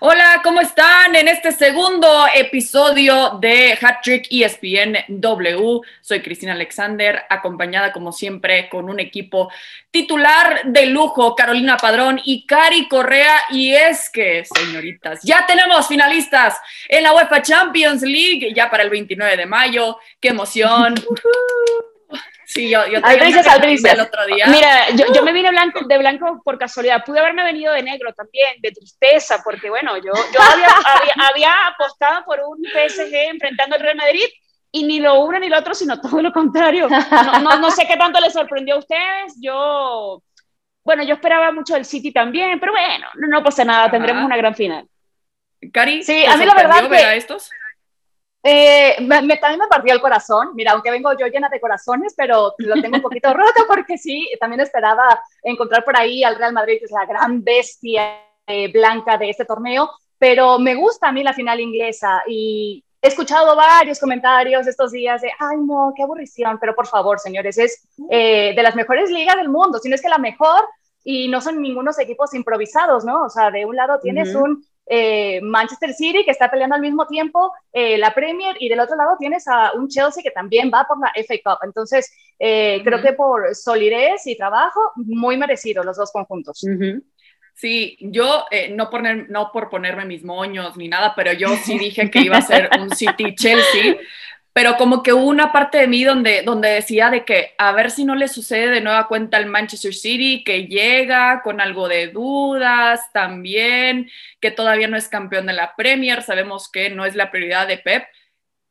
Hola, ¿cómo están? En este segundo episodio de Hat Trick ESPN W, soy Cristina Alexander, acompañada como siempre con un equipo titular de lujo, Carolina Padrón y Cari Correa. Y es que, señoritas, ya tenemos finalistas en la UEFA Champions League, ya para el 29 de mayo. ¡Qué emoción! Sí, yo, yo albrices, el otro día. Mira, yo, yo, me vine blanco, de blanco por casualidad. Pude haberme venido de negro también, de tristeza, porque bueno, yo, yo había, había, apostado por un PSG enfrentando al Real Madrid y ni lo uno ni lo otro, sino todo lo contrario. No, no, no sé qué tanto les sorprendió a ustedes. Yo, bueno, yo esperaba mucho del City también, pero bueno, no, no pasa nada, tendremos una gran final. Cari, sí, a mí la verdad que, estos? Eh, me, también me partió el corazón, mira, aunque vengo yo llena de corazones, pero lo tengo un poquito roto porque sí, también esperaba encontrar por ahí al Real Madrid, que es la gran bestia eh, blanca de este torneo, pero me gusta a mí la final inglesa y he escuchado varios comentarios estos días de, ay no, qué aburrición, pero por favor, señores, es eh, de las mejores ligas del mundo, si no es que la mejor, y no son ningunos equipos improvisados, ¿no? O sea, de un lado tienes un eh, Manchester City, que está peleando al mismo tiempo eh, la Premier, y del otro lado tienes a un Chelsea que también va por la FA Cup. Entonces, eh, creo que por solidez y trabajo, muy merecido los dos conjuntos. Sí, yo no, poner, no por ponerme mis moños ni nada, pero yo sí dije que iba a ser un City Chelsea, pero como que hubo una parte de mí donde, donde decía de que a ver si no le sucede de nueva cuenta al Manchester City, que llega con algo de dudas también, que todavía no es campeón de la Premier, sabemos que no es la prioridad de Pep,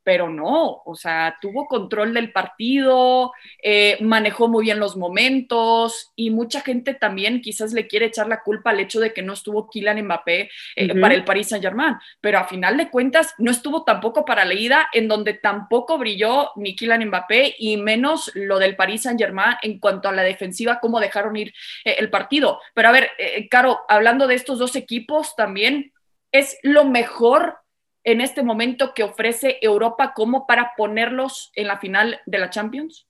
pero no, o sea, tuvo control del partido, eh, manejó muy bien los momentos y mucha gente también quizás le quiere echar la culpa al hecho de que no estuvo Kylian Mbappé eh, para el Paris Saint Germain, pero a final de cuentas no estuvo tampoco para la ida en donde tampoco brilló ni Kylian Mbappé y menos lo del Paris Saint Germain en cuanto a la defensiva, cómo dejaron ir eh, el partido. Pero a ver, Caro, hablando de estos dos equipos también, es lo mejor en este momento que ofrece Europa como para ponerlos en la final de la Champions?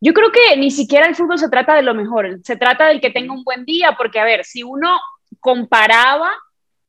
Yo creo que ni siquiera el fútbol se trata de lo mejor, se trata del que tenga un buen día, porque a ver, si uno comparaba,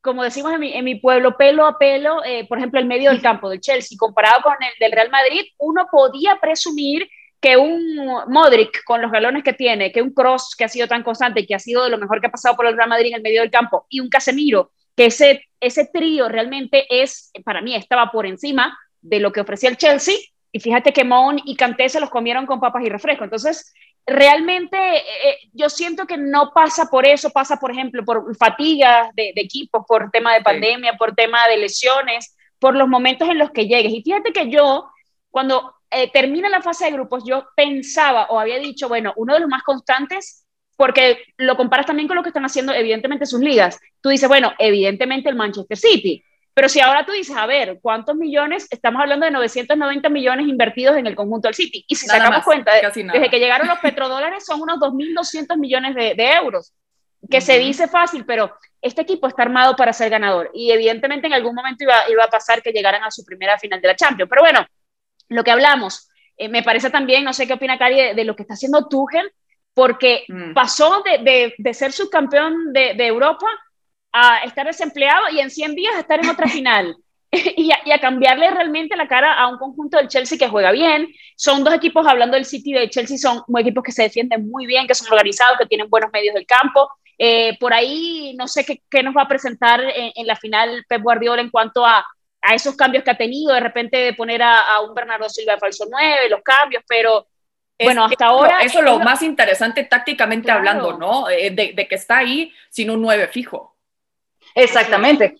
como decimos en mi, pueblo, pelo a pelo, eh, por ejemplo, el medio del campo del Chelsea, comparado con el del Real Madrid, uno podía presumir que un Modric con los galones que tiene, que un Cross que ha sido tan constante, que ha sido de lo mejor que ha pasado por el Real Madrid en el medio del campo, y un Casemiro que ese, ese trío realmente es, para mí, estaba por encima de lo que ofrecía el Chelsea. Y fíjate que Mon y Kanté se los comieron con papas y refresco. Entonces, realmente eh, eh, yo siento que no pasa por eso, pasa, por ejemplo, por fatiga de, de equipos, por tema de pandemia, por tema de lesiones, por los momentos en los que llegues. Y fíjate que yo, cuando eh, termina la fase de grupos, yo pensaba o había dicho, bueno, uno de los más constantes porque lo comparas también con lo que están haciendo evidentemente sus ligas. Tú dices, bueno, evidentemente el Manchester City, pero si ahora tú dices, a ver, ¿cuántos millones? Estamos hablando de 990 millones invertidos en el conjunto del City. Y si sacamos cuenta, desde que llegaron los petrodólares son unos 2.200 millones de, euros, que se dice fácil, pero este equipo está armado para ser ganador. Y evidentemente en algún momento iba, iba a pasar que llegaran a su primera final de la Champions. Pero bueno, lo que hablamos, eh, me parece también, no sé qué opina Cari, de, de, lo que está haciendo Tuchel, porque mm. pasó de, ser subcampeón de, Europa a estar desempleado y en 100 días a estar en otra final. y, a, cambiarle realmente la cara a un conjunto del Chelsea que juega bien. Son dos equipos, hablando del City y del Chelsea, son equipos que se defienden muy bien, que son organizados, que tienen buenos medios del campo. Eh, por ahí no sé qué, nos va a presentar en, la final Pep Guardiola en cuanto a, esos cambios que ha tenido, de repente de poner a, un Bernardo Silva de falso 9, los cambios, pero bueno, hasta ahora. Eso es lo más interesante tácticamente hablando, ¿no? Eh, de, que está ahí sin un 9 fijo. Exactamente.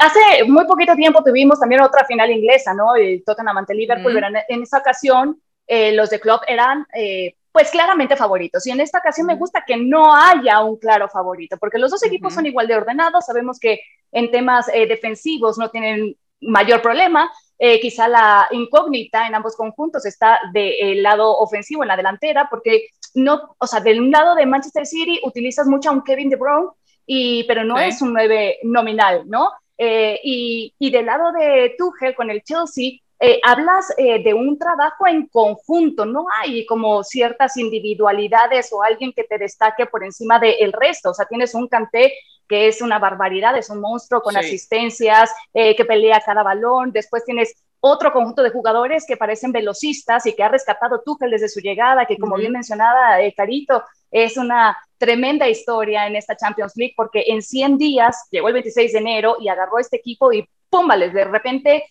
Hace muy poquito tiempo tuvimos también otra final inglesa, ¿no? El Tottenham ante Liverpool. En esa ocasión, eh, los de club eran, eh, pues, claramente favoritos. Y en esta ocasión me gusta que no haya un claro favorito, porque los dos equipos son igual de ordenados. Sabemos que en temas defensivos no tienen mayor problema, eh, quizá la incógnita en ambos conjuntos está del lado ofensivo, en la delantera, porque no, o sea, del lado de Manchester City utilizas mucho a un Kevin De Bruyne, y, pero no es un 9 nominal, ¿no? Eh, y, y, del lado de Tuchel con el Chelsea, eh, hablas eh, de un trabajo en conjunto, no hay como ciertas individualidades o alguien que te destaque por encima del resto, o sea, tienes un Canté que es una barbaridad, es un monstruo con asistencias, eh, que pelea cada balón, después tienes otro conjunto de jugadores que parecen velocistas y que ha rescatado Tuchel desde su llegada, que como bien mencionaba Carito, es una tremenda historia en esta Champions League porque en 100 días llegó el 26 de enero y agarró este equipo y púmbales, de repente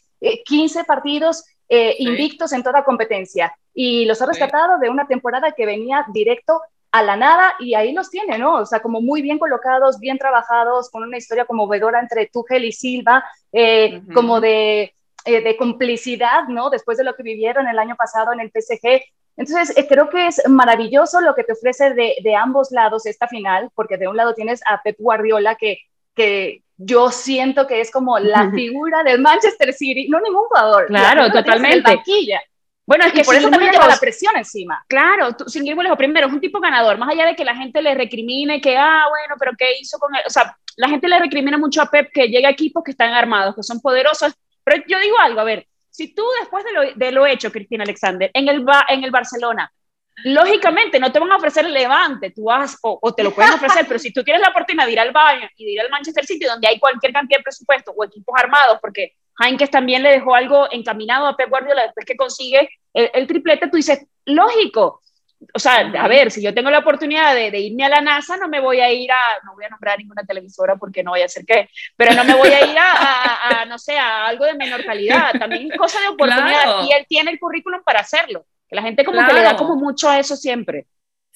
15 eh, partidos eh, invictos en toda competencia. Y los ha rescatado de una temporada que venía directo a la nada y ahí los tiene, ¿no? O sea, como muy bien colocados, bien trabajados, con una historia conmovedora entre Tuchel y Silva, eh, como de, de, complicidad, ¿no? Después de lo que vivieron el año pasado en el PSG. Entonces, creo que es maravilloso lo que te ofrece de, de, ambos lados esta final, porque de un lado tienes a Pep Guardiola, que, que yo siento que es como la figura del Manchester City, no ningún jugador. Claro, totalmente. Bueno, es que por eso también lleva la presión encima. Claro, tú, sin ir lejos, primero, es un tipo ganador, más allá de que la gente le recrimine que, ah, bueno, pero ¿qué hizo con él? O sea, la gente le recrimina mucho a Pep que llega a equipos que están armados, que son poderosos, pero yo digo algo, a ver, si tú después de lo, de lo hecho, Cristina Alexander, en el, en el Barcelona, lógicamente no te van a ofrecer el levante, tú vas, o, te lo pueden ofrecer, pero si tú tienes la oportunidad de ir al Bayern y de ir al Manchester City, donde hay cualquier cantidad de presupuesto o equipos armados, porque Heinkes también le dejó algo encaminado a Pep Guardiola después que consigue el, triplete, tú dices, lógico. O sea, a ver, si yo tengo la oportunidad de, irme a la NASA, no me voy a ir a, no voy a nombrar ninguna televisora porque no voy a hacer qué, pero no me voy a ir a, no sé, a algo de menor calidad. También es cosa de oportunidad y él tiene el currículum para hacerlo. Que la gente como que le da como mucho a eso siempre.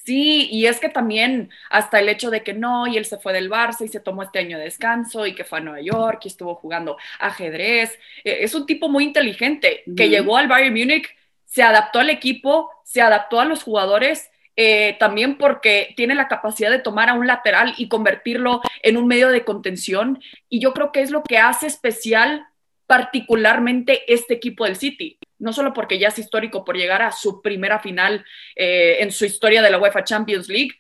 Sí, y es que también hasta el hecho de que no, y él se fue del Barça y se tomó este año de descanso y que fue a Nueva York y estuvo jugando ajedrez. Eh, es un tipo muy inteligente que llegó al Bayern Múnich, se adaptó al equipo, se adaptó a los jugadores, eh, también porque tiene la capacidad de tomar a un lateral y convertirlo en un medio de contención. Y yo creo que es lo que hace especial particularmente este equipo del City no solo porque ya es histórico por llegar a su primera final eh, en su historia de la UEFA Champions League,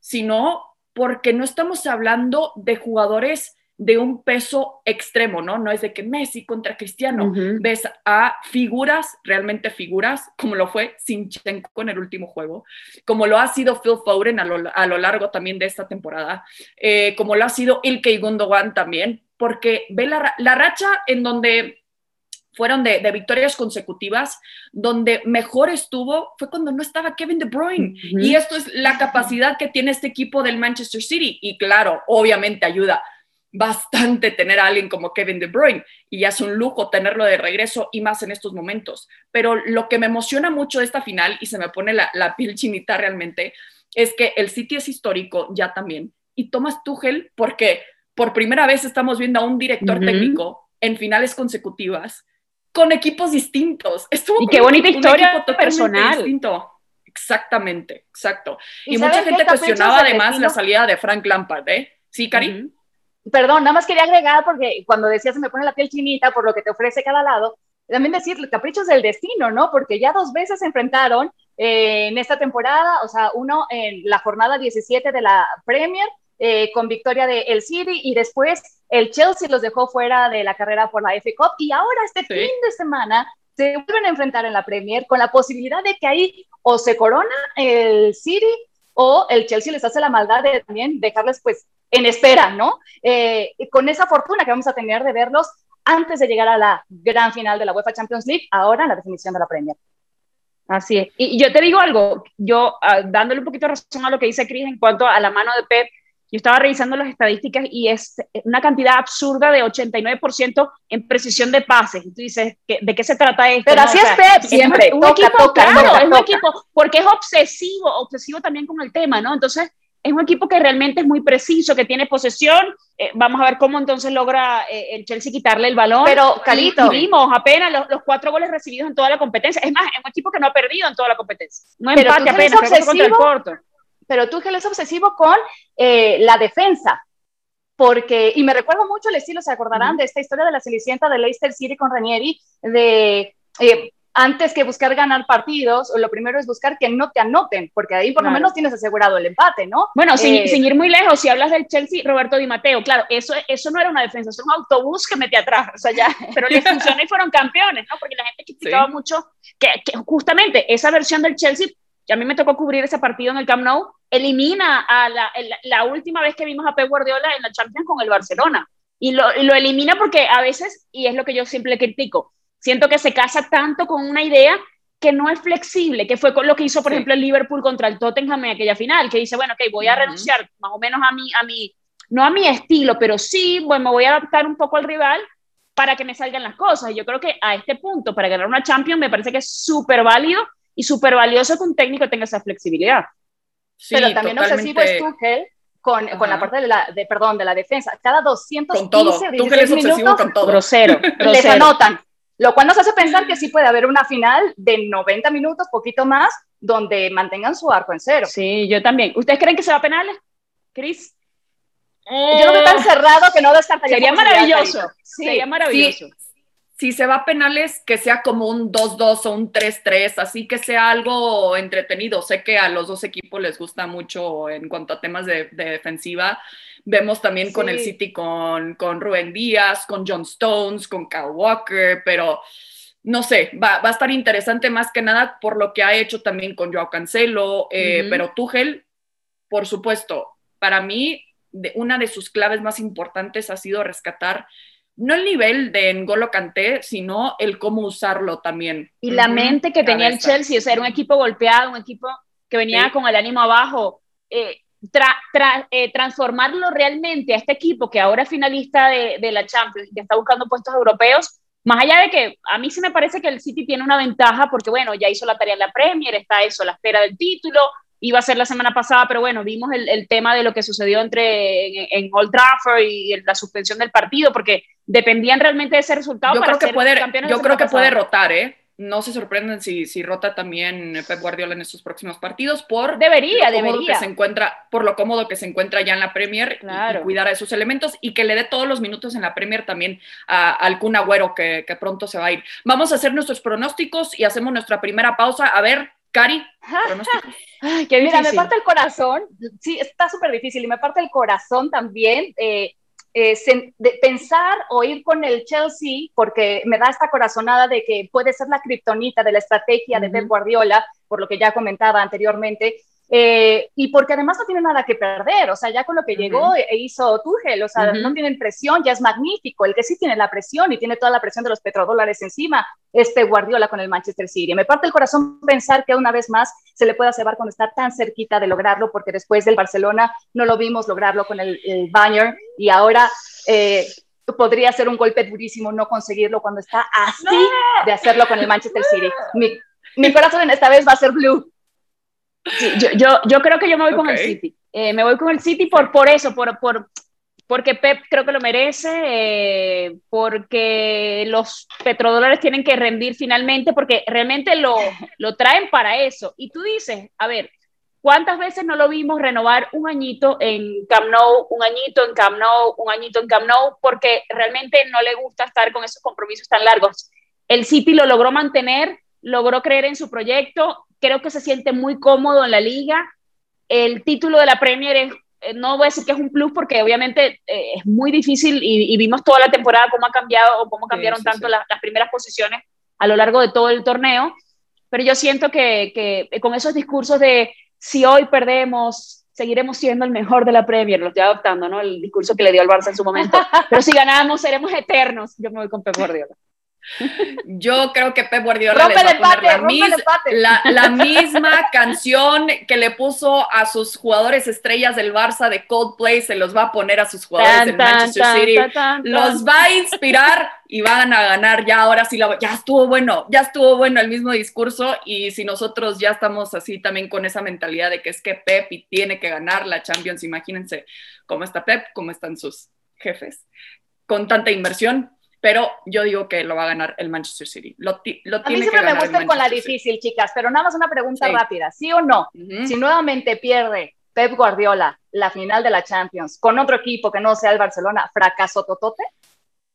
sino porque no estamos hablando de jugadores de un peso extremo, ¿no? No es de que Messi contra Cristiano. Ves a figuras, realmente figuras, como lo fue Sinchenko en el último juego, como lo ha sido Phil Foden a lo, largo también de esta temporada, eh, como lo ha sido Ilkay Gundogan también, porque ve la, la racha en donde fueron de, victorias consecutivas, donde mejor estuvo fue cuando no estaba Kevin De Bruyne. Y esto es la capacidad que tiene este equipo del Manchester City. Y claro, obviamente ayuda bastante tener a alguien como Kevin De Bruyne y ya es un lujo tenerlo de regreso y más en estos momentos. Pero lo que me emociona mucho de esta final y se me pone la, piel chinita realmente es que el City es histórico ya también y Thomas Tuchel porque por primera vez estamos viendo a un director técnico en finales consecutivas con equipos distintos. Estuvo y qué bonita historia personal. Distinto. Exactamente, exacto. Y, mucha gente cuestionaba además la salida de Frank Lampard, ¿eh? ¿Sí, Cari? Perdón, nada más quería agregar porque cuando decías se me pone la piel chinita por lo que te ofrece cada lado, también decir caprichos del destino, ¿no? Porque ya dos veces se enfrentaron eh, en esta temporada, o sea, uno en la jornada 17 de la Premier eh, con victoria de el City y después el Chelsea los dejó fuera de la carrera por la FA Cup y ahora este fin de semana se vuelven a enfrentar en la Premier con la posibilidad de que ahí o se corona el City o el Chelsea les hace la maldad de también dejarles pues en espera, ¿no? Eh, con esa fortuna que vamos a tener de verlos antes de llegar a la gran final de la UEFA Champions League, ahora en la definición de la Premier. Así es. Y, yo te digo algo, yo ah, dándole un poquito de razón a lo que dice Chris en cuanto a la mano de Pep, yo estaba revisando las estadísticas y es una cantidad absurda de 89% en precisión de pases. Y tú dices, ¿de qué se trata esto? Pero así es Pep, siempre. Un, equipo, claro, es un equipo, porque es obsesivo, obsesivo también con el tema, ¿no? Entonces, es un equipo que realmente es muy preciso, que tiene posesión. Eh, vamos a ver cómo entonces logra eh, el Chelsea quitarle el balón. Pero, Carito. vimos apenas los, cuatro goles recibidos en toda la competencia. Es más, es un equipo que no ha perdido en toda la competencia. No empate apenas, contra el Porto pero Tuchel es obsesivo con eh, la defensa, porque, y me recuerdo mucho el estilo, se acordarán de esta historia de la Cenicienta de Leicester City con Ranieri, de eh, antes que buscar ganar partidos, lo primero es buscar que no te anoten, porque ahí por lo menos tienes asegurado el empate, ¿no? Bueno, sin, eh, sin, ir muy lejos, si hablas del Chelsea, Roberto Di Matteo, claro, eso, eso no era una defensa, es un autobús que metí atrás, o sea, ya, pero les funcionó y fueron campeones, ¿no? Porque la gente criticaba mucho que, que, justamente esa versión del Chelsea, ya a mí me tocó cubrir ese partido en el Camp Nou, elimina a la, la, última vez que vimos a Pep Guardiola en la Champions con el Barcelona. Y lo, lo, elimina porque a veces, y es lo que yo siempre critico, siento que se casa tanto con una idea que no es flexible, que fue con lo que hizo, por ejemplo, el Liverpool contra el Tottenham en aquella final, que dice, bueno, ok, voy a renunciar más o menos a mi, a mi, no a mi estilo, pero sí, bueno, me voy a adaptar un poco al rival para que me salgan las cosas. Y yo creo que a este punto, para ganar una Champions, me parece que es súper válido y súper valioso que un técnico tenga esa flexibilidad. Sí, pero también obsesivo es Tuchel con, con, la parte de la, de, perdón, de la defensa. Cada 215 con todo. es minutos, con todo. Grosero, grosero. les anotan. Lo cual nos hace pensar que sí puede haber una final de 90 minutos, poquito más, donde mantengan su arco en cero. Sí, yo también. ¿Ustedes creen que se va a penales, Cris? Yo lo veo tan cerrado que no descartaría. Sería maravilloso. Sí, sería maravilloso. Si se va a penales, que sea como un 2-2 o un 3-3, así que sea algo entretenido. Sé que a los dos equipos les gusta mucho en cuanto a temas de, defensiva. Vemos también con el City con, con Rubén Díaz, con John Stones, con Kyle Walker, pero no sé, va, va, a estar interesante más que nada por lo que ha hecho también con Joao Cancelo, eh, pero Tuchel, por supuesto, para mí una de sus claves más importantes ha sido rescatar no el nivel de N'Golo Kanté, sino el cómo usarlo también. Y la mente que tenía el Chelsea, o sea, era un equipo golpeado, un equipo que venía con el ánimo abajo. Eh, eh, transformarlo realmente a este equipo que ahora es finalista de, de la Champions y que está buscando puestos europeos, más allá de que a mí sí me parece que el City tiene una ventaja porque, bueno, ya hizo la tarea en la Premier, está eso, la espera del título, iba a ser la semana pasada, pero bueno, vimos el, el tema de lo que sucedió entre en, Old Trafford y, la suspensión del partido, porque dependían realmente de ese resultado. Yo para creo que puede, yo creo que puede rotar, ¿eh? No se sorprenden si, si rota también Pep Guardiola en estos próximos partidos por debería, lo debería. Que se encuentra, por lo cómodo que se encuentra ya en la Premier y, cuidar a esos elementos y que le dé todos los minutos en la Premier también a, al Kun Agüero que, que pronto se va a ir. Vamos a hacer nuestros pronósticos y hacemos nuestra primera pausa. A ver, Cari, Ay, qué Mira, me parte el corazón, sí, está súper difícil y me parte el corazón también eh, eh, de pensar o ir con el Chelsea, porque me da esta corazonada de que puede ser la kriptonita de la estrategia de Pep Guardiola, por lo que ya comentaba anteriormente, eh, y porque además no tiene nada que perder, o sea, ya con lo que llegó e hizo Tuchel, o sea, no tienen presión, ya es magnífico. El que sí tiene la presión y tiene toda la presión de los petrodólares encima, este Guardiola con el Manchester City. Me parte el corazón pensar que una vez más se le pueda cebar cuando está tan cerquita de lograrlo, porque después del Barcelona no lo vimos lograrlo con el, Bayern y ahora eh, podría ser un golpe durísimo no conseguirlo cuando está así de hacerlo con el Manchester City. Mi, mi corazón en esta vez va a ser blue. Sí, yo, yo, yo, creo que yo me voy con el City. Eh, me voy con el City por, por eso, por, por, porque Pep creo que lo merece, eh, porque los petrodólares tienen que rendir finalmente, porque realmente lo, lo traen para eso. Y tú dices, a ver, ¿cuántas veces no lo vimos renovar un añito en Camp Nou, un añito en Camp Nou, un añito en Camp Nou? Porque realmente no le gusta estar con esos compromisos tan largos. El City lo logró mantener, logró creer en su proyecto creo que se siente muy cómodo en la liga. El título de la Premier es, eh, no voy a decir que es un plus porque obviamente eh, es muy difícil y, vimos toda la temporada cómo ha cambiado o cómo cambiaron tanto Las, primeras posiciones a lo largo de todo el torneo. Pero yo siento que, que con esos discursos de si hoy perdemos, seguiremos siendo el mejor de la Premier, lo estoy adoptando, ¿no? El discurso que le dio al Barça en su momento. Pero si ganamos, seremos eternos. Yo me voy con Pep Guardiola. Yo creo que Pep Guardiola les va a poner la, la, misma canción que le puso a sus jugadores estrellas del Barça de Coldplay, se los va a poner a sus jugadores del Manchester City. los va a inspirar y van a ganar. Ya ahora sí, la, ya estuvo bueno, ya estuvo bueno el mismo discurso y si nosotros ya estamos así también con esa mentalidad de que es que Pep y tiene que ganar la Champions, imagínense cómo está Pep, cómo están sus jefes, con tanta inversión, pero yo digo que lo va a ganar el Manchester City. Lo, lo a mí siempre me gusta con la difícil, chicas, pero nada más una pregunta rápida, ¿sí o no? Si nuevamente pierde Pep Guardiola la final de la Champions con otro equipo que no sea el Barcelona, ¿fracaso totote?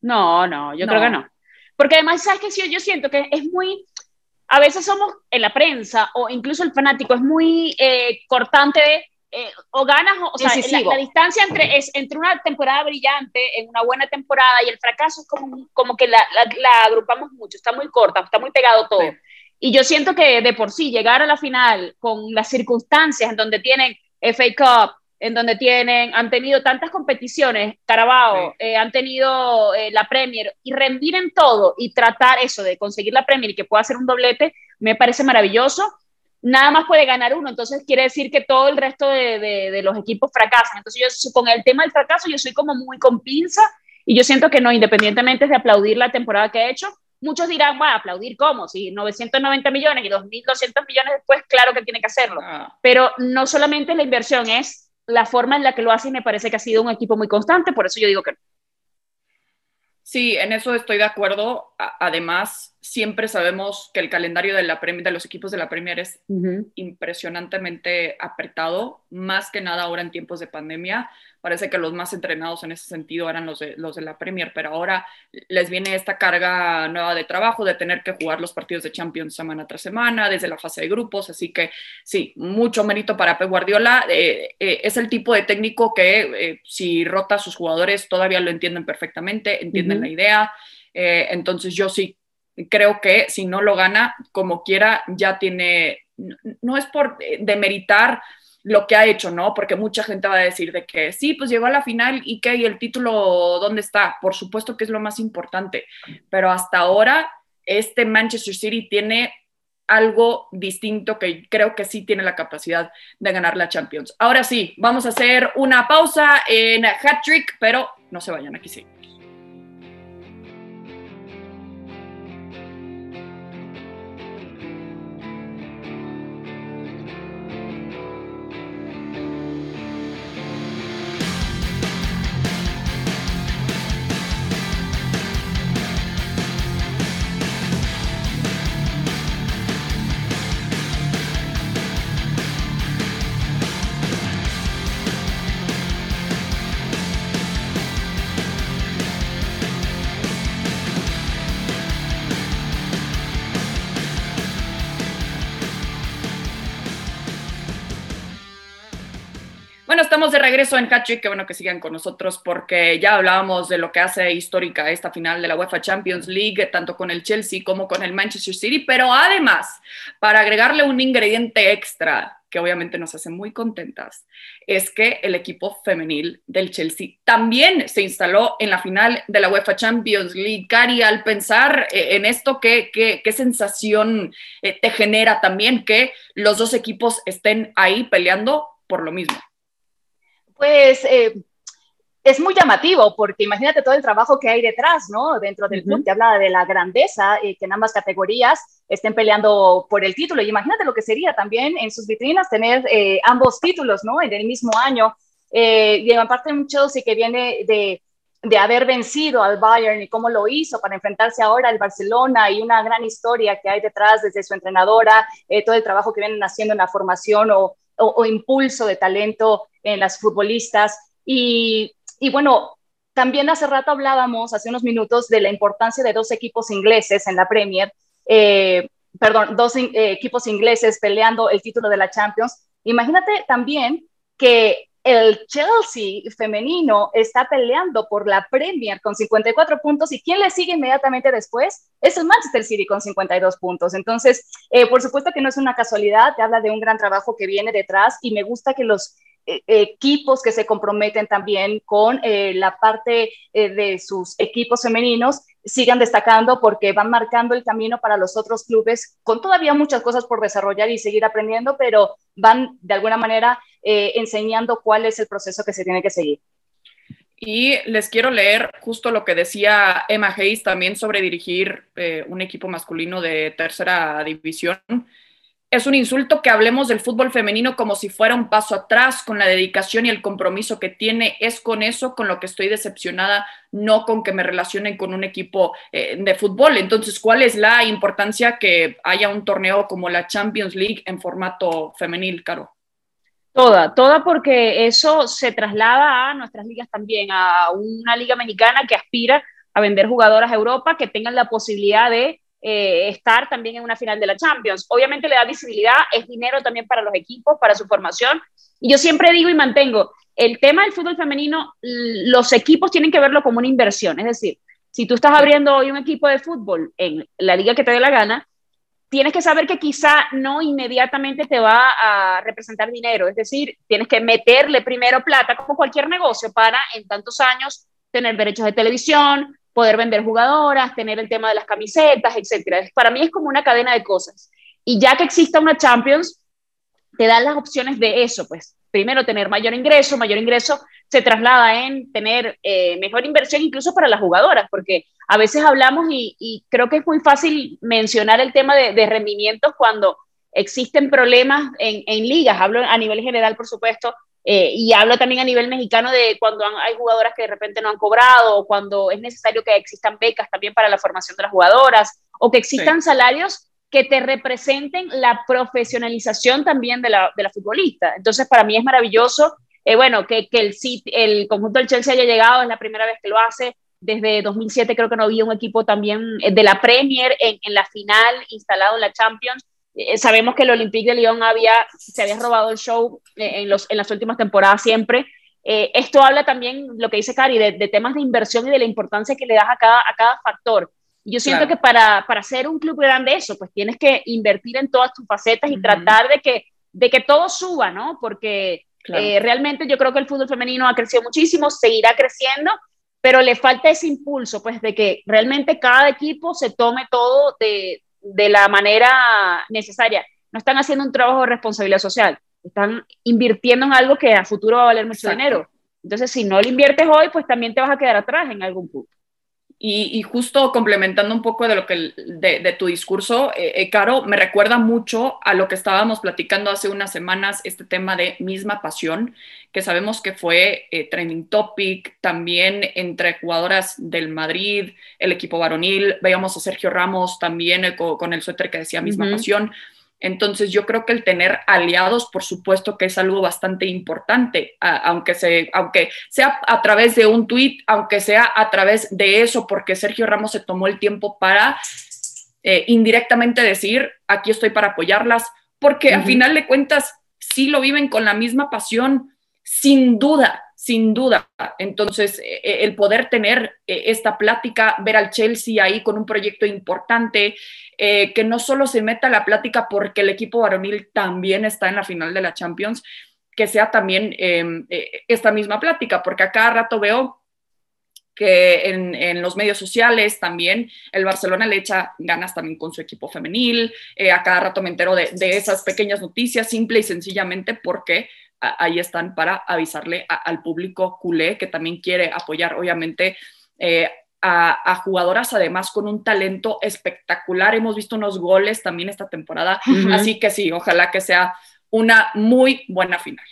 No, no, yo creo que no. Porque además, ¿sabes qué? Yo siento que es muy, a veces somos en la prensa o incluso el fanático es muy eh, cortante de eh, o ganas, o, sea, la, distancia entre, es, entre una temporada brillante, en una buena temporada, y el fracaso es como, como que la, la, agrupamos mucho, está muy corta, está muy pegado todo. Y yo siento que de por sí llegar a la final con las circunstancias en donde tienen FA Cup, en donde tienen, han tenido tantas competiciones, Carabao, eh, han tenido eh, la Premier, y rendir en todo y tratar eso de conseguir la Premier y que pueda hacer un doblete, me parece maravilloso nada más puede ganar uno, entonces quiere decir que todo el resto de, los equipos fracasan. Entonces yo con el tema del fracaso yo soy como muy con pinza y yo siento que no, independientemente de aplaudir la temporada que ha hecho, muchos dirán, bueno, aplaudir cómo, si 990 millones y 2.200 millones después, claro que tiene que hacerlo. Ah. Pero no solamente la inversión, es la forma en la que lo hace y me parece que ha sido un equipo muy constante, por eso yo digo que no. Sí, en eso estoy de acuerdo. Además, siempre sabemos que el calendario de, la de los equipos de la Premier es impresionantemente apretado, más que nada ahora en tiempos de pandemia. Parece que los más entrenados en ese sentido eran los de, los de la Premier, pero ahora les viene esta carga nueva de trabajo, de tener que jugar los partidos de Champions semana tras semana, desde la fase de grupos. Así que sí, mucho mérito para Pep Guardiola. Eh, eh, es el tipo de técnico que eh, si rota a sus jugadores todavía lo entienden perfectamente, entienden la idea. entonces yo sí creo que si no lo gana, como quiera, ya tiene, no es por demeritar lo que ha hecho, ¿no? Porque mucha gente va a decir de que sí, pues llegó a la final y qué, y el título, ¿dónde está? Por supuesto que es lo más importante, pero hasta ahora este Manchester City tiene algo distinto que creo que sí tiene la capacidad de ganar la Champions. Ahora sí, vamos a hacer una pausa en Hat Trick, pero no se vayan, aquí sí. Estamos de regreso en Hattrick, qué bueno que sigan con nosotros porque ya hablábamos de lo que hace histórica esta final de la UEFA Champions League, tanto con el Chelsea como con el Manchester City, pero además, para agregarle un ingrediente extra que obviamente nos hace muy contentas, es que el equipo femenil del Chelsea también se instaló en la final de la UEFA Champions League. Cari, al pensar eh, en esto, ¿qué, qué, sensación eh, te genera también que los dos equipos estén ahí peleando por lo mismo? Pues eh, es muy llamativo porque imagínate todo el trabajo que hay detrás, ¿no? Dentro del club, que habla de la grandeza, y que en ambas categorías estén peleando por el título. Y imagínate lo que sería también en sus vitrinas tener eh, ambos títulos, ¿no? En el mismo año. Eh, y aparte un Chelsea que viene de, de haber vencido al Bayern y cómo lo hizo para enfrentarse ahora al Barcelona y una gran historia que hay detrás desde su entrenadora, todo el trabajo que vienen haciendo en la formación o, o, impulso de talento en las futbolistas. Y, y, bueno, también hace rato hablábamos, hace unos minutos, de la importancia de dos equipos ingleses en la Premier, eh, perdón, dos eh, equipos ingleses peleando el título de la Champions. Imagínate también que el Chelsea femenino está peleando por la Premier con 54 puntos y quien le sigue inmediatamente después es el Manchester City con 52 puntos. Entonces, eh, por supuesto que no es una casualidad, te habla de un gran trabajo que viene detrás y me gusta que los eh, equipos que se comprometen también con eh, la parte de sus equipos femeninos sigan destacando porque van marcando el camino para los otros clubes con todavía muchas cosas por desarrollar y seguir aprendiendo, pero van de alguna manera eh, enseñando cuál es el proceso que se tiene que seguir. Y les quiero leer justo lo que decía Emma Hayes también sobre dirigir eh, un equipo masculino de tercera división. Es un insulto que hablemos del fútbol femenino como si fuera un paso atrás con la dedicación y el compromiso que tiene. Es con eso con lo que estoy decepcionada, no con que me relacionen con un equipo eh, de fútbol. Entonces, ¿cuál es la importancia que haya un torneo como la Champions League en formato femenil, Caro? Toda, toda porque eso se traslada a nuestras ligas también, a una liga mexicana que aspira a vender jugadoras a Europa, que tengan la posibilidad de eh, estar también en una final de la Champions. Obviamente le da visibilidad, es dinero también para los equipos, para su formación. Y yo siempre digo y mantengo, el tema del fútbol femenino, los equipos tienen que verlo como una inversión. Es decir, si tú estás abriendo hoy un equipo de fútbol en la liga que te dé la gana, tienes que saber que quizá no inmediatamente te va a representar dinero. Es decir, tienes que meterle primero plata, como cualquier negocio, para en tantos años tener derechos de televisión, poder vender jugadoras, tener el tema de las camisetas, etcétera. Para mí es como una cadena de cosas. Y ya que exista una Champions, te dan las opciones de eso, pues primero tener mayor ingreso, mayor ingreso se traslada en tener eh, mejor inversión incluso para las jugadoras, porque a veces hablamos y, creo que es muy fácil mencionar el tema de, rendimientos cuando existen problemas en, en, ligas, hablo a nivel general, por supuesto, eh, y hablo también a nivel mexicano de cuando hay jugadoras que de repente no han cobrado, o cuando es necesario que existan becas también para la formación de las jugadoras, o que existan salarios que te representen la profesionalización también de la, de la futbolista. Entonces, para mí es maravilloso, eh, bueno, que, que el, el conjunto del Chelsea haya llegado, es la primera vez que lo hace, desde 2007 creo que no había un equipo también eh, de la Premier en, en la final instalado en la Champions. Eh, sabemos que el Olympique de Lyon había, se había robado el show en, los, en las últimas temporadas siempre. esto habla también, lo que dice Cari, de, de, temas de inversión y de la importancia que le das a cada, a cada factor. Yo siento que para, para ser un club grande eso, pues tienes que invertir en todas tus facetas y tratar de que, de que todo suba, ¿no? Porque eh, realmente yo creo que el fútbol femenino ha crecido muchísimo, seguirá creciendo, pero le falta ese impulso, pues de que realmente cada equipo se tome todo de, de la manera necesaria. No están haciendo un trabajo de responsabilidad social, están invirtiendo en algo que a futuro va a valer mucho dinero. Entonces, si no lo inviertes hoy, pues también te vas a quedar atrás en algún punto. Y, justo complementando un poco de lo que de, tu discurso, eh, eh, Caro, me recuerda mucho a lo que estábamos platicando hace unas semanas, este tema de misma pasión, que sabemos que fue eh, trending topic también entre jugadoras del Madrid, el equipo varonil, veíamos a Sergio Ramos también con, el suéter que decía misma pasión. Entonces yo creo que el tener aliados, por supuesto que es algo bastante importante, aunque, se, aunque sea a través de un tweet, aunque sea a través de eso, porque Sergio Ramos se tomó el tiempo para eh, indirectamente decir, aquí estoy para apoyarlas, porque al final de cuentas sí lo viven con la misma pasión, sin duda, sin duda. Entonces, eh, eh, el poder tener eh, esta plática, ver al Chelsea ahí con un proyecto importante, que no solo se meta la plática porque el equipo varonil también está en la final de la Champions, que sea también em, esta misma plática, porque a cada rato veo que en, los medios sociales también el Barcelona le echa ganas también con su equipo femenil, a cada rato me entero de, de esas pequeñas noticias, simple y sencillamente porque ahí están para avisarle al público culé que también quiere apoyar, obviamente. Eh, a, jugadoras además con un talento espectacular. Hemos visto unos goles también esta temporada, así que sí, ojalá que sea una muy buena final.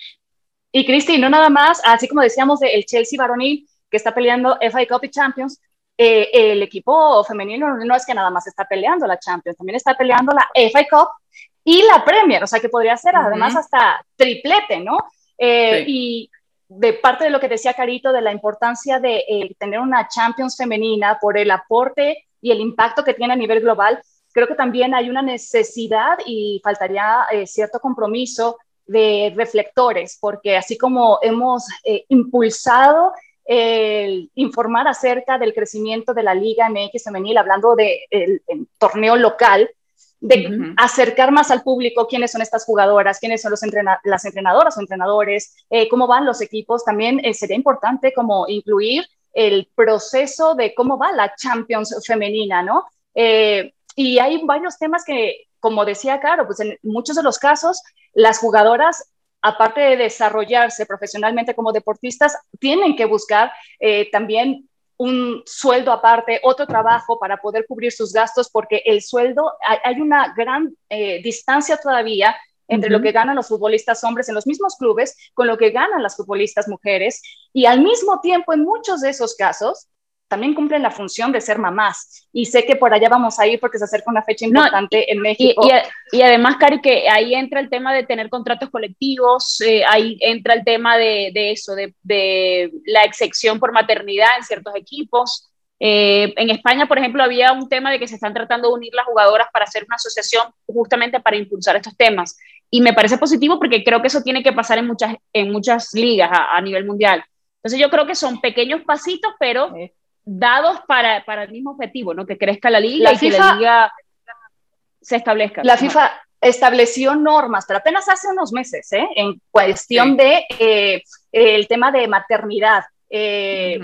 Y Cristi, no nada más, así como decíamos del Chelsea varonil que está peleando FA Cup y Champions, eh, el equipo femenino no es que nada más está peleando la Champions, también está peleando la FA Cup y la Premier, o sea que podría ser además hasta triplete, ¿no? Eh, y de parte de lo que decía Carito, de la importancia de eh, tener una Champions femenina por el aporte y el impacto que tiene a nivel global, creo que también hay una necesidad y faltaría eh, cierto compromiso de reflectores, porque así como hemos impulsado el informar acerca del crecimiento de la Liga MX femenil, hablando del de torneo local, de acercar más al público quiénes son estas jugadoras, quiénes son los las entrenadoras o entrenadores, eh, cómo van los equipos. También eh, sería importante como incluir el proceso de cómo va la Champions femenina, ¿no? Eh, y hay varios temas que, como decía Caro, pues en muchos de los casos las jugadoras aparte de desarrollarse profesionalmente como deportistas, tienen que buscar también un sueldo aparte, otro trabajo para poder cubrir sus gastos, porque el sueldo, hay, una gran eh, distancia todavía entre lo que ganan los futbolistas hombres en los mismos clubes con lo que ganan las futbolistas mujeres. Y al mismo tiempo, en muchos de esos casos, también cumplen la función de ser mamás. Y sé que por allá vamos a ir porque se acerca una fecha importante en México. Y, además, Cari, que ahí entra el tema de tener contratos colectivos, eh, ahí entra el tema de, eso, de, la excepción por maternidad en ciertos equipos. Eh, en España, por ejemplo, había un tema de que se están tratando de unir las jugadoras para hacer una asociación justamente para impulsar estos temas. Y me parece positivo porque creo que eso tiene que pasar en muchas, en muchas ligas a, nivel mundial. Entonces yo creo que son pequeños pasitos, pero dados para, para, el mismo objetivo, ¿no? Que crezca la liga y que la liga se establezca. La FIFA estableció normas, pero apenas hace unos meses, ¿eh? En cuestión de eh, el tema de maternidad. Eh,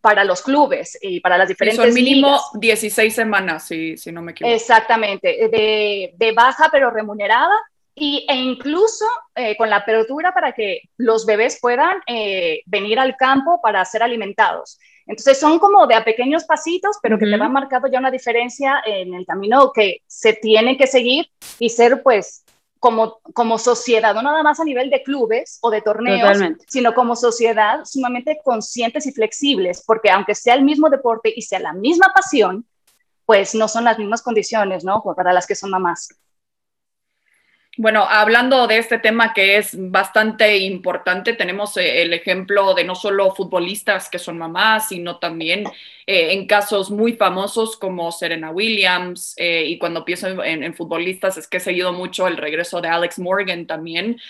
para los clubes y para las diferentes. Y son mínimo 16 semanas, si, si no me equivoco. Exactamente, de, de baja pero remunerada y, e incluso eh, con la apertura para que los bebés puedan eh, venir al campo para ser alimentados. Entonces son como de a pequeños pasitos, pero que te van marcando ya una diferencia en el camino que se tiene que seguir y ser pues como, como sociedad, no nada más a nivel de clubes o de torneos, sino como sociedad sumamente conscientes y flexibles, porque aunque sea el mismo deporte y sea la misma pasión, pues no son las mismas condiciones, ¿no? Para las que son mamás. Bueno, hablando de este tema que es bastante importante, tenemos eh, el ejemplo de no solo futbolistas que son mamás, sino también eh, en casos muy famosos como Serena Williams, eh, y cuando pienso en, futbolistas es que he seguido mucho el regreso de Alex Morgan también,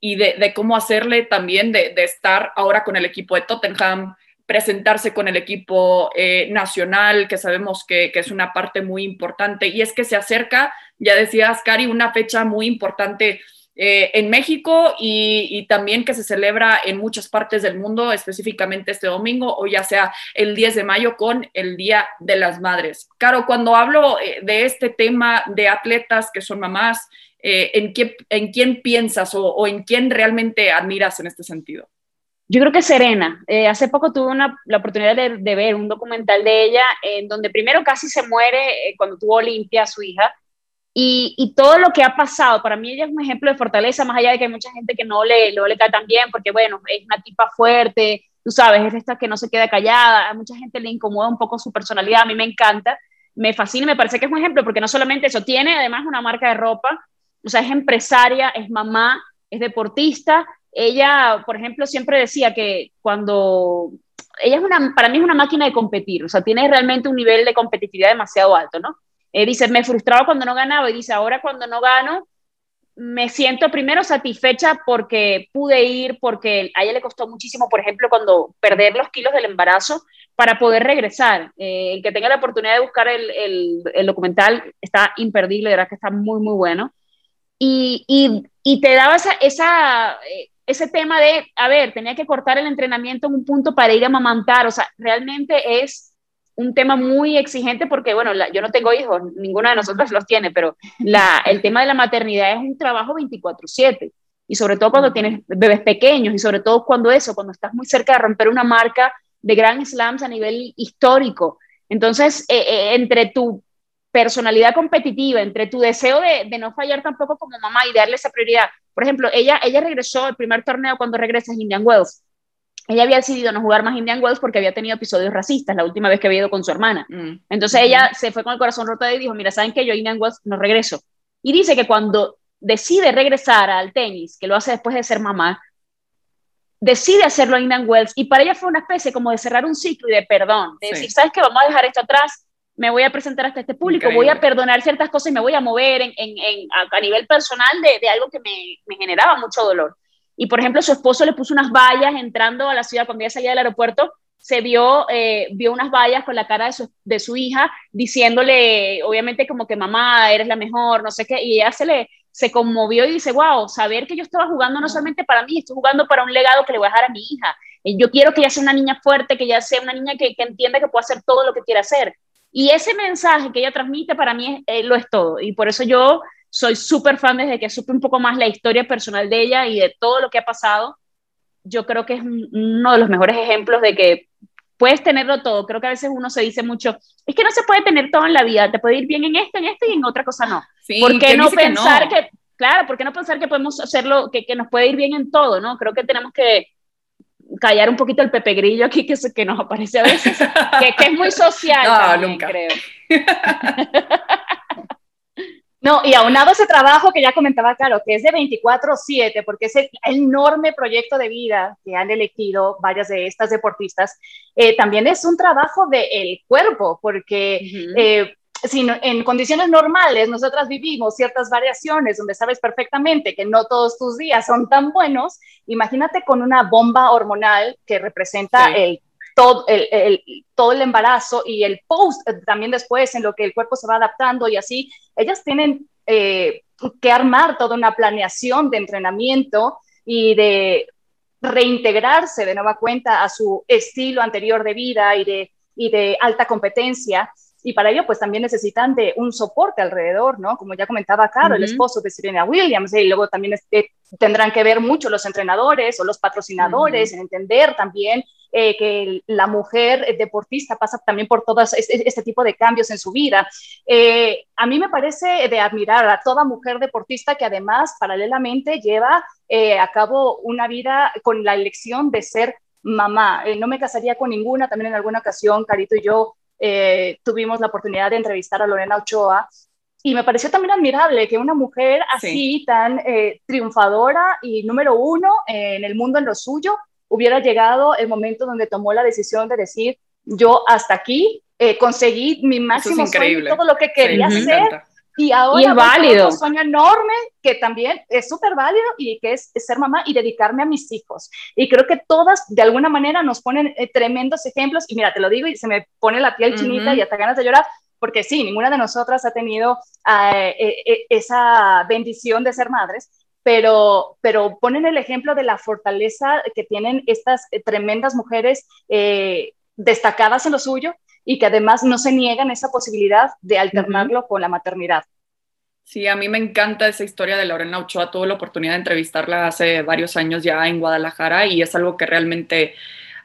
y de, cómo hacerle también de, estar ahora con el equipo de Tottenham, presentarse con el equipo nacional, que sabemos que, que, es una parte muy importante, y es que se acerca ya decías, Cari, una fecha muy importante eh, en México y, también que se celebra en muchas partes del mundo, específicamente este domingo o ya sea el 10 de mayo con el Día de las Madres. Caro, cuando hablo eh, de este tema de atletas que son mamás, eh, ¿en, qué, ¿en quién piensas o, en quién realmente admiras en este sentido? Yo creo que Serena. hace poco tuve la oportunidad de, de, ver un documental de ella en donde primero casi se muere cuando tuvo Olimpia, su hija, y, todo lo que ha pasado, para mí ella es un ejemplo de fortaleza, más allá de que hay mucha gente que no le, no le cae tan bien, porque bueno, es una tipa fuerte, tú sabes, es esta que no se queda callada, a mucha gente le incomoda un poco su personalidad, a mí me encanta, me fascina, me parece que es un ejemplo, porque no solamente eso, tiene además una marca de ropa, o sea, es empresaria, es mamá, es deportista, ella, por ejemplo, siempre decía que cuando ella es una, para mí es una máquina de competir, o sea, tiene realmente un nivel de competitividad demasiado alto, ¿no? Eh, dice, me frustraba cuando no ganaba y dice, ahora cuando no gano, me siento primero satisfecha porque pude ir, porque a ella le costó muchísimo, por ejemplo, cuando perder los kilos del embarazo para poder regresar. Eh, el que tenga la oportunidad de buscar el, el, documental está imperdible, de verdad que está muy, muy bueno. Y, y, y te daba esa, esa, eh, ese tema de, a ver, tenía que cortar el entrenamiento en un punto para ir a mamantar, o sea, realmente es un tema muy exigente porque, bueno, yo no tengo hijos, ninguna de nosotros los tiene, pero la, el tema de la maternidad es un trabajo 24/7 y sobre todo cuando tienes bebés pequeños y sobre todo cuando eso, cuando estás muy cerca de romper una marca de Grand Slams a nivel histórico. Entonces, eh, eh, entre tu personalidad competitiva, entre tu deseo de, de, no fallar tampoco como mamá y darle esa prioridad. Por ejemplo, ella, ella regresó el primer torneo cuando regresa a Indian Wells ella había decidido no jugar más Indian Wells porque había tenido episodios racistas la última vez que había ido con su hermana. Mm. Entonces ella se fue con el corazón roto y dijo, mira, ¿saben que Yo Indian Wells no regreso. Y dice que cuando decide regresar al tenis, que lo hace después de ser mamá, decide hacerlo en Indian Wells y para ella fue una especie como de cerrar un ciclo y de perdón, de decir, ¿sabes qué? Vamos a dejar esto atrás, me voy a presentar hasta este público, voy a perdonar ciertas cosas y me voy a mover en, en, a, nivel personal de, de algo que me, me generaba mucho dolor. Y por ejemplo, su esposo le puso unas vallas entrando a la ciudad cuando ella salía del aeropuerto, se vio, eh, vio unas vallas con la cara de su, de su, hija, diciéndole, obviamente, como que mamá, eres la mejor, no sé qué, y ella se le se conmovió y dice, wow, saber que yo estaba jugando no solamente para mí, estoy jugando para un legado que le voy a dejar a mi hija. Yo quiero que ella sea una niña fuerte, que ella sea una niña que, que entienda que puede hacer todo lo que quiere hacer. Y ese mensaje que ella transmite para mí eh, lo es todo. Y por eso yo soy súper fan desde que supe un poco más la historia personal de ella y de todo lo que ha pasado. Yo creo que es uno de los mejores ejemplos de que puedes tenerlo todo. Creo que a veces uno se dice mucho, es que no se puede tener todo en la vida, te puede ir bien en esto, en esto y en otra cosa no. ¿Por qué no pensar que, claro, por qué no pensar que podemos hacerlo, que, que, nos puede ir bien en todo, ¿no? Creo que tenemos que callar un poquito el pepe grillo aquí que, que nos aparece a veces, que, que es muy social. no, nunca. creo. No, y aunado ese trabajo que ya comentaba Caro, que es de 24/7, porque es el enorme proyecto de vida que han elegido varias de estas deportistas, eh, también es un trabajo del cuerpo, porque eh, si en condiciones normales nosotras vivimos ciertas variaciones donde sabes perfectamente que no todos tus días son tan buenos, imagínate con una bomba hormonal que representa el todo el, todo el embarazo y el post eh, también después en lo que el cuerpo se va adaptando y así, ellas tienen eh, que armar toda una planeación de entrenamiento y de reintegrarse de nueva cuenta a su estilo anterior de vida y de, y de alta competencia. Y para ello, pues también necesitan de un soporte alrededor, ¿no? Como ya comentaba Caro, el esposo de Serena Williams, y luego también este, tendrán que ver mucho los entrenadores o los patrocinadores en entender también eh, que la mujer deportista pasa también por todo este, este, tipo de cambios en su vida. Eh, a mí me parece de admirar a toda mujer deportista que además paralelamente lleva eh, a cabo una vida con la elección de ser mamá. no me casaría con ninguna, también en alguna ocasión Carito y yo tuvimos la oportunidad de entrevistar a Lorena Ochoa y me pareció también admirable que una mujer así tan triunfadora y número uno en el mundo en lo suyo hubiera llegado el momento donde tomó la decisión de decir, yo hasta aquí eh, conseguí mi máximo sueño, todo lo que quería hacer. Y ahora es válido. un sueño enorme que también es súper válido y que es, ser mamá y dedicarme a mis hijos. Y creo que todas de alguna manera nos ponen eh, tremendos ejemplos. Y mira, te lo digo y se me pone la piel chinita y hasta ganas de llorar, porque sí, ninguna de nosotras ha tenido eh, esa bendición de ser madres, pero, pero ponen el ejemplo de la fortaleza que tienen estas eh, tremendas mujeres eh, destacadas en lo suyo y que además no se niegan esa posibilidad de alternarlo con la maternidad. Sí, a mí me encanta esa historia de Lorena Ochoa. Tuve la oportunidad de entrevistarla hace varios años ya en Guadalajara y es algo que realmente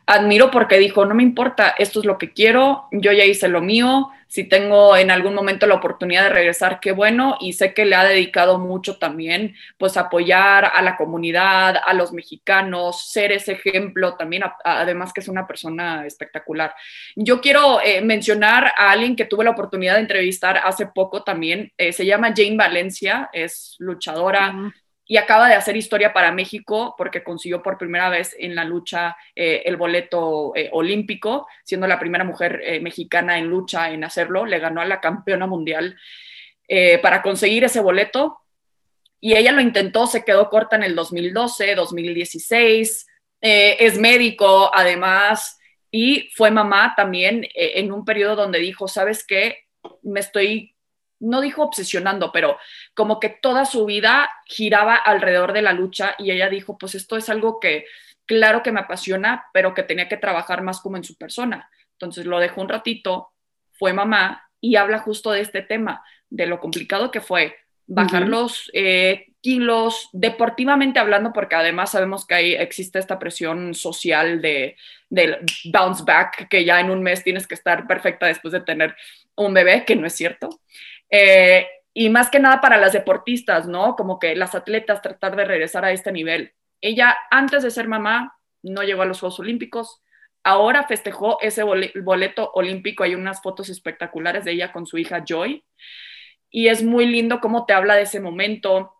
admiro porque dijo, no me importa, esto es lo que quiero, yo ya hice lo mío, si tengo en algún momento la oportunidad de regresar, qué bueno, y sé que le ha dedicado mucho también, pues apoyar a la comunidad, a los mexicanos, ser ese ejemplo también, además que es una persona espectacular. Yo quiero eh, mencionar a alguien que tuve la oportunidad de entrevistar hace poco también, eh, se llama Jane Valencia, es luchadora y acaba de hacer historia para México porque consiguió por primera vez en la lucha eh, el boleto eh, olímpico, siendo la primera mujer eh, mexicana en lucha en hacerlo. Le ganó a la campeona mundial para conseguir ese boleto y ella lo intentó, se quedó corta en el 2012, 2016. es médico además y fue mamá también en un periodo donde dijo, ¿sabes qué? Me estoy no dijo obsesionando, pero como que toda su vida giraba alrededor de la lucha y ella dijo, pues esto es algo que claro que me apasiona, pero que tenía que trabajar más como en su persona. Entonces lo dejó un ratito, fue mamá y habla justo de este tema, de lo complicado que fue bajar los eh, kilos, deportivamente hablando, porque además sabemos que ahí existe esta presión social de, del bounce back, que ya en un mes tienes que estar perfecta después de tener un bebé, que no es cierto. Eh, y más que nada para las deportistas, ¿no? Como que las atletas tratar de regresar a este nivel. Ella antes de ser mamá no llegó a los Juegos Olímpicos, ahora festejó ese boleto olímpico, hay unas fotos espectaculares de ella con su hija Joy, y es muy lindo cómo te habla de ese momento,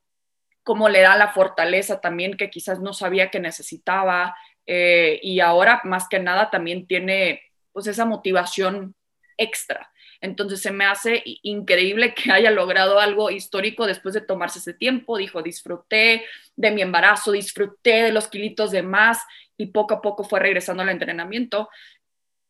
cómo le da la fortaleza también que quizás no sabía que necesitaba, eh, y ahora más que nada también tiene pues esa motivación extra. Entonces se me hace increíble que haya logrado algo histórico después de tomarse ese tiempo. Dijo, disfruté de mi embarazo, disfruté de los kilitos de más y poco a poco fue regresando al entrenamiento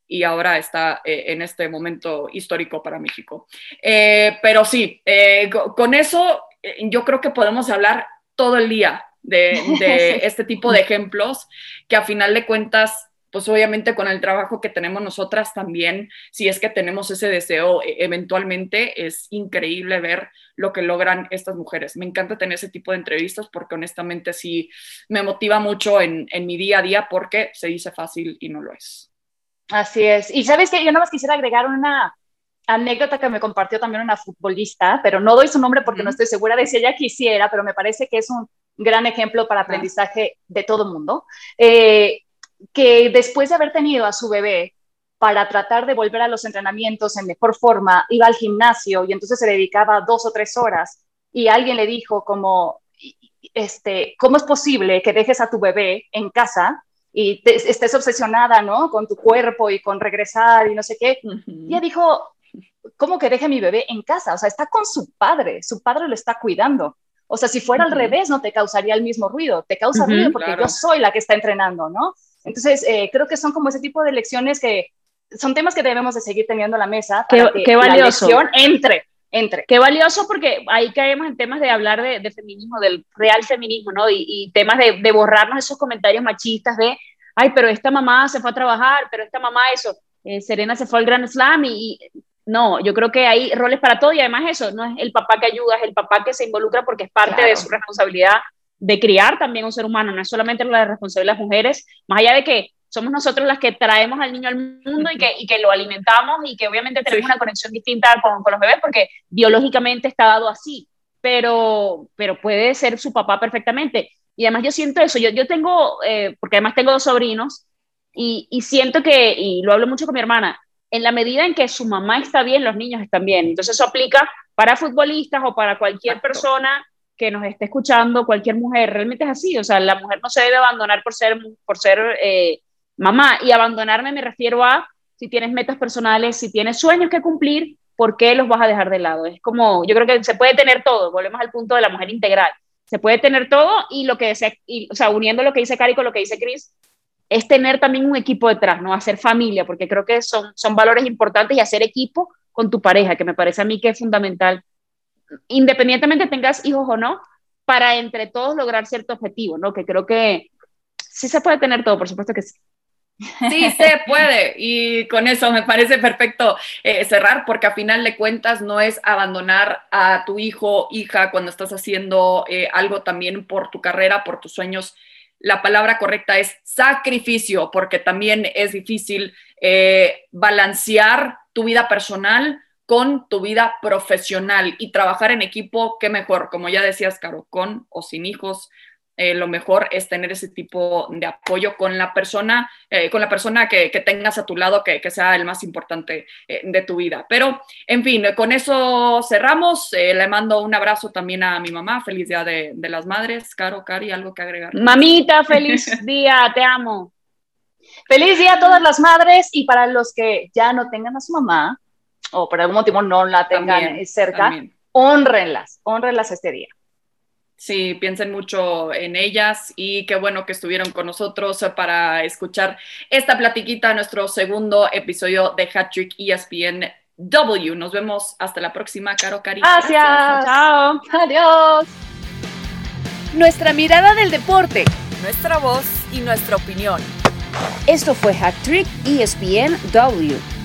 y ahora está eh, en este momento histórico para México. Eh, pero sí, eh, con eso yo creo que podemos hablar todo el día de, de este tipo de ejemplos que a final de cuentas pues obviamente con el trabajo que tenemos nosotras también, si es que tenemos ese deseo e, eventualmente, es increíble ver lo que logran estas mujeres. Me encanta tener ese tipo de entrevistas porque honestamente sí me motiva mucho en, mi día a día porque se dice fácil y no lo es. Así es. Y sabes que yo nada más quisiera agregar una anécdota que me compartió también una futbolista, pero no doy su nombre porque no estoy segura de si ella quisiera, pero me parece que es un gran ejemplo para aprendizaje de todo el mundo. Eh, que después de haber tenido a su bebé, para tratar de volver a los entrenamientos en mejor forma, iba al gimnasio y entonces se dedicaba dos o tres horas y alguien le dijo como, este, ¿cómo es posible que dejes a tu bebé en casa y estés obsesionada, ¿no? Con tu cuerpo y con regresar y no sé qué? Y ella dijo, ¿cómo que deje a mi bebé en casa? O sea, está con su padre, su padre lo está cuidando. O sea, si fuera al revés, no te causaría el mismo ruido, te causa ruido porque yo soy la que está entrenando, ¿no? Entonces, eh, creo que son como ese tipo de lecciones que son temas que debemos de seguir teniendo en la mesa para qué, que valioso. la entre, entre. Qué valioso porque ahí caemos en temas de hablar de, feminismo, del real feminismo, ¿no? Y, temas de, de, borrarnos esos comentarios machistas de, ay, pero esta mamá se fue a trabajar, pero esta mamá eso, eh, Serena se fue al Grand Slam y, no, yo creo que hay roles para todo y además eso, no es el papá que ayuda, es el papá que se involucra porque es parte de su responsabilidad de criar también un ser humano, no es solamente la responsabilidad de las mujeres, más allá de que somos nosotros las que traemos al niño al mundo y que, y que lo alimentamos y que obviamente tenemos una conexión distinta con, con, los bebés porque biológicamente está dado así, pero, pero puede ser su papá perfectamente. Y además yo siento eso, yo, yo tengo, eh, porque además tengo dos sobrinos y, y siento que, y lo hablo mucho con mi hermana, en la medida en que su mamá está bien, los niños están bien. Entonces eso aplica para futbolistas o para cualquier persona que nos esté escuchando, cualquier mujer. Realmente es así. O sea, la mujer no se debe abandonar por ser, por ser eh, mamá. Y abandonarme me refiero a si tienes metas personales, si tienes sueños que cumplir, ¿por qué los vas a dejar de lado? Es como, yo creo que se puede tener todo. Volvemos al punto de la mujer integral. Se puede tener todo y lo que desea, o sea, uniendo lo que dice Cari con lo que dice Chris, es tener también un equipo detrás, ¿no? Hacer familia, porque creo que son, son valores importantes y hacer equipo con tu pareja, que me parece a mí que es fundamental, independientemente tengas hijos o no, para entre todos lograr cierto objetivo, ¿no? Que creo que sí se puede tener todo, por supuesto que sí. Sí, se puede. Y con eso me parece perfecto eh, cerrar, porque a final de cuentas no es abandonar a tu hijo, hija, cuando estás haciendo eh, algo también por tu carrera, por tus sueños la palabra correcta es sacrificio, porque también es difícil eh, balancear tu vida personal con tu vida profesional y trabajar en equipo, qué mejor, como ya decías, Caro, con o sin hijos, eh, lo mejor es tener ese tipo de apoyo con la persona, eh, con la persona que, tengas a tu lado, que, sea el más importante eh, de tu vida. Pero, en fin, con eso cerramos. le mando un abrazo también a mi mamá. Feliz Día de, de las Madres. Caro, Cari, ¿algo que agregar? Mamita, feliz día, te amo. Feliz día a todas las madres y para los que ya no tengan a su mamá o por algún motivo no la tengan cerca, honrenlas, honrenlas este día. Sí, piensen mucho en ellas y qué bueno que estuvieron con nosotros para escuchar esta platiquita, nuestro segundo episodio de Hat Trick ESPN W. Nos vemos hasta la próxima, Caro Cari. Gracias. Chao. Adiós. Nuestra mirada del deporte, nuestra voz y nuestra opinión. Esto fue Hat Trick ESPN W